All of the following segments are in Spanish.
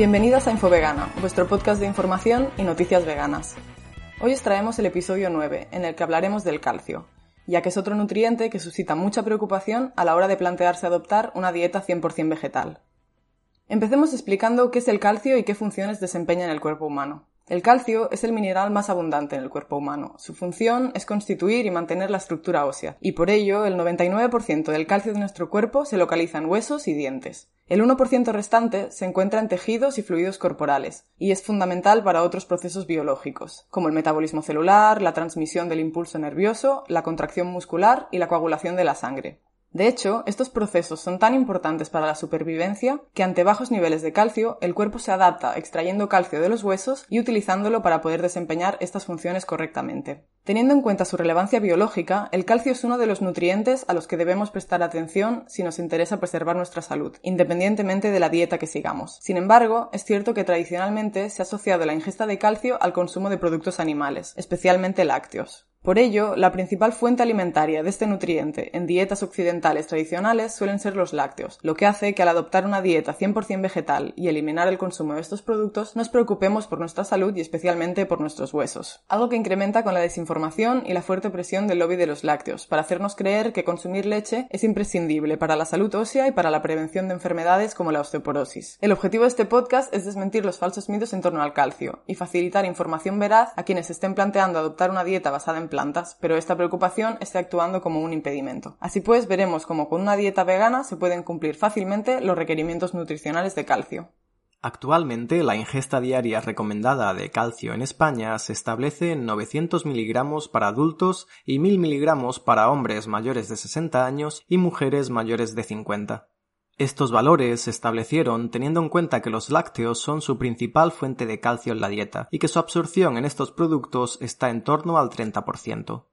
Bienvenidos a Infovegana, vuestro podcast de información y noticias veganas. Hoy os traemos el episodio 9, en el que hablaremos del calcio, ya que es otro nutriente que suscita mucha preocupación a la hora de plantearse adoptar una dieta 100% vegetal. Empecemos explicando qué es el calcio y qué funciones desempeña en el cuerpo humano. El calcio es el mineral más abundante en el cuerpo humano. Su función es constituir y mantener la estructura ósea, y por ello el 99% del calcio de nuestro cuerpo se localiza en huesos y dientes. El 1% restante se encuentra en tejidos y fluidos corporales, y es fundamental para otros procesos biológicos, como el metabolismo celular, la transmisión del impulso nervioso, la contracción muscular y la coagulación de la sangre. De hecho, estos procesos son tan importantes para la supervivencia que ante bajos niveles de calcio el cuerpo se adapta extrayendo calcio de los huesos y utilizándolo para poder desempeñar estas funciones correctamente. Teniendo en cuenta su relevancia biológica, el calcio es uno de los nutrientes a los que debemos prestar atención si nos interesa preservar nuestra salud, independientemente de la dieta que sigamos. Sin embargo, es cierto que tradicionalmente se ha asociado la ingesta de calcio al consumo de productos animales, especialmente lácteos. Por ello, la principal fuente alimentaria de este nutriente en dietas occidentales tradicionales suelen ser los lácteos, lo que hace que al adoptar una dieta 100% vegetal y eliminar el consumo de estos productos nos preocupemos por nuestra salud y especialmente por nuestros huesos. Algo que incrementa con la desinformación y la fuerte presión del lobby de los lácteos, para hacernos creer que consumir leche es imprescindible para la salud ósea y para la prevención de enfermedades como la osteoporosis. El objetivo de este podcast es desmentir los falsos mitos en torno al calcio y facilitar información veraz a quienes estén planteando adoptar una dieta basada en plantas, pero esta preocupación está actuando como un impedimento. Así pues, veremos cómo con una dieta vegana se pueden cumplir fácilmente los requerimientos nutricionales de calcio. Actualmente la ingesta diaria recomendada de calcio en España se establece en 900 miligramos para adultos y 1000 miligramos para hombres mayores de 60 años y mujeres mayores de 50. Estos valores se establecieron teniendo en cuenta que los lácteos son su principal fuente de calcio en la dieta y que su absorción en estos productos está en torno al 30%.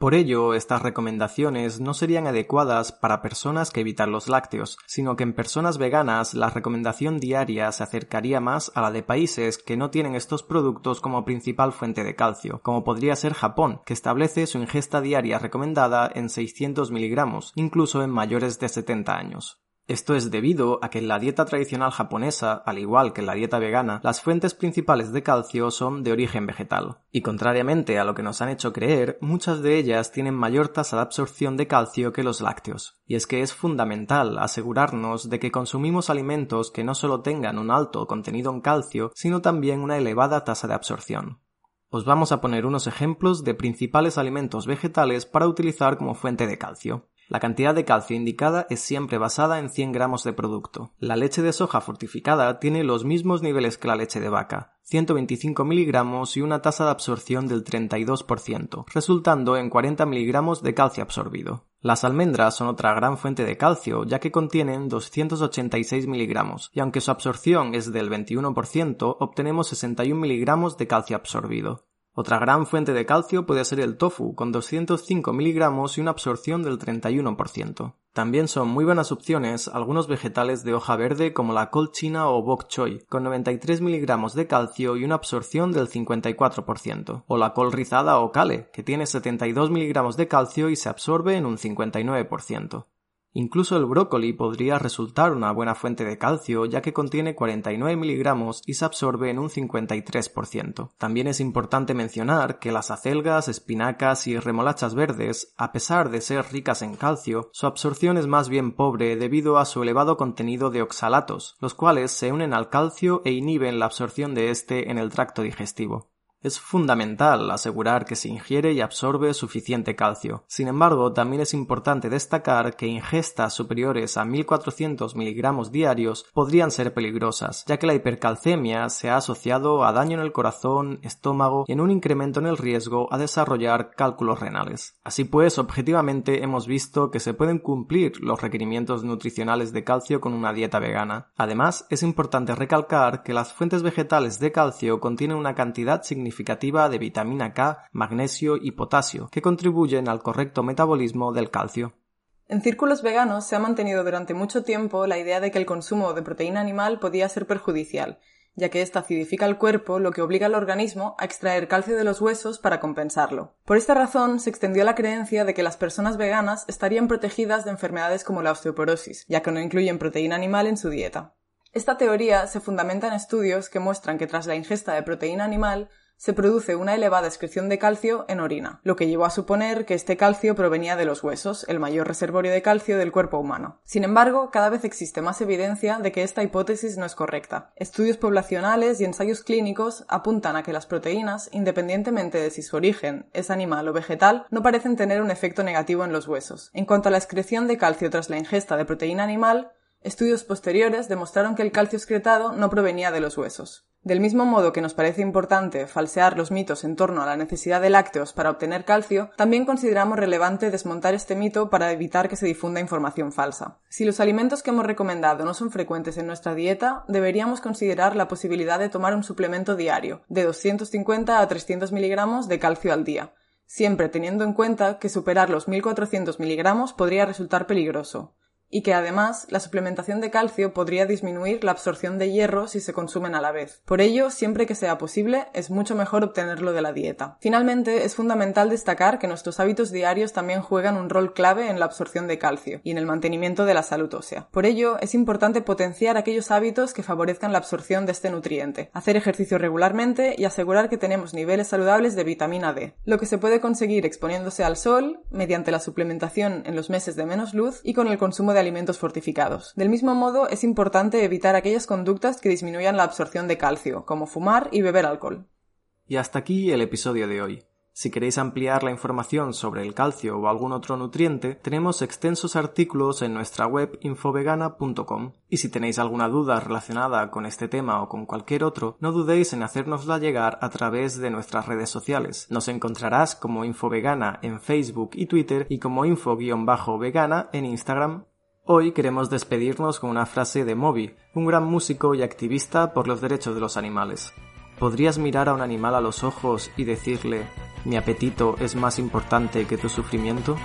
Por ello, estas recomendaciones no serían adecuadas para personas que evitan los lácteos, sino que en personas veganas la recomendación diaria se acercaría más a la de países que no tienen estos productos como principal fuente de calcio, como podría ser Japón, que establece su ingesta diaria recomendada en 600 miligramos, incluso en mayores de 70 años. Esto es debido a que en la dieta tradicional japonesa, al igual que en la dieta vegana, las fuentes principales de calcio son de origen vegetal. Y contrariamente a lo que nos han hecho creer, muchas de ellas tienen mayor tasa de absorción de calcio que los lácteos. Y es que es fundamental asegurarnos de que consumimos alimentos que no solo tengan un alto contenido en calcio, sino también una elevada tasa de absorción. Os vamos a poner unos ejemplos de principales alimentos vegetales para utilizar como fuente de calcio. La cantidad de calcio indicada es siempre basada en 100 gramos de producto. La leche de soja fortificada tiene los mismos niveles que la leche de vaca, 125 miligramos y una tasa de absorción del 32%, resultando en 40 miligramos de calcio absorbido. Las almendras son otra gran fuente de calcio, ya que contienen 286 miligramos, y aunque su absorción es del 21%, obtenemos 61 miligramos de calcio absorbido. Otra gran fuente de calcio puede ser el tofu, con 205 miligramos y una absorción del 31%. También son muy buenas opciones algunos vegetales de hoja verde como la col china o bok choy, con 93 miligramos de calcio y una absorción del 54%, o la col rizada o kale, que tiene 72 miligramos de calcio y se absorbe en un 59%. Incluso el brócoli podría resultar una buena fuente de calcio ya que contiene 49 miligramos y se absorbe en un 53%. También es importante mencionar que las acelgas, espinacas y remolachas verdes, a pesar de ser ricas en calcio, su absorción es más bien pobre debido a su elevado contenido de oxalatos, los cuales se unen al calcio e inhiben la absorción de este en el tracto digestivo. Es fundamental asegurar que se ingiere y absorbe suficiente calcio. Sin embargo, también es importante destacar que ingestas superiores a 1400 miligramos diarios podrían ser peligrosas, ya que la hipercalcemia se ha asociado a daño en el corazón, estómago y en un incremento en el riesgo a desarrollar cálculos renales. Así pues, objetivamente hemos visto que se pueden cumplir los requerimientos nutricionales de calcio con una dieta vegana. Además, es importante recalcar que las fuentes vegetales de calcio contienen una cantidad significativa significativa de vitamina K, magnesio y potasio, que contribuyen al correcto metabolismo del calcio. En círculos veganos se ha mantenido durante mucho tiempo la idea de que el consumo de proteína animal podía ser perjudicial, ya que ésta acidifica el cuerpo, lo que obliga al organismo a extraer calcio de los huesos para compensarlo. Por esta razón, se extendió la creencia de que las personas veganas estarían protegidas de enfermedades como la osteoporosis, ya que no incluyen proteína animal en su dieta. Esta teoría se fundamenta en estudios que muestran que tras la ingesta de proteína animal se produce una elevada excreción de calcio en orina, lo que llevó a suponer que este calcio provenía de los huesos, el mayor reservorio de calcio del cuerpo humano. Sin embargo, cada vez existe más evidencia de que esta hipótesis no es correcta. Estudios poblacionales y ensayos clínicos apuntan a que las proteínas, independientemente de si su origen es animal o vegetal, no parecen tener un efecto negativo en los huesos. En cuanto a la excreción de calcio tras la ingesta de proteína animal, Estudios posteriores demostraron que el calcio excretado no provenía de los huesos. Del mismo modo que nos parece importante falsear los mitos en torno a la necesidad de lácteos para obtener calcio, también consideramos relevante desmontar este mito para evitar que se difunda información falsa. Si los alimentos que hemos recomendado no son frecuentes en nuestra dieta, deberíamos considerar la posibilidad de tomar un suplemento diario, de 250 a 300 miligramos de calcio al día, siempre teniendo en cuenta que superar los 1400 miligramos podría resultar peligroso y que además la suplementación de calcio podría disminuir la absorción de hierro si se consumen a la vez. Por ello, siempre que sea posible, es mucho mejor obtenerlo de la dieta. Finalmente, es fundamental destacar que nuestros hábitos diarios también juegan un rol clave en la absorción de calcio y en el mantenimiento de la salud ósea. Por ello, es importante potenciar aquellos hábitos que favorezcan la absorción de este nutriente, hacer ejercicio regularmente y asegurar que tenemos niveles saludables de vitamina D, lo que se puede conseguir exponiéndose al sol, mediante la suplementación en los meses de menos luz y con el consumo alimentos fortificados. Del mismo modo, es importante evitar aquellas conductas que disminuyan la absorción de calcio, como fumar y beber alcohol. Y hasta aquí el episodio de hoy. Si queréis ampliar la información sobre el calcio o algún otro nutriente, tenemos extensos artículos en nuestra web infovegana.com. Y si tenéis alguna duda relacionada con este tema o con cualquier otro, no dudéis en hacérnosla llegar a través de nuestras redes sociales. Nos encontrarás como Infovegana en Facebook y Twitter y como info-vegana en Instagram Hoy queremos despedirnos con una frase de Moby, un gran músico y activista por los derechos de los animales. ¿Podrías mirar a un animal a los ojos y decirle, mi apetito es más importante que tu sufrimiento?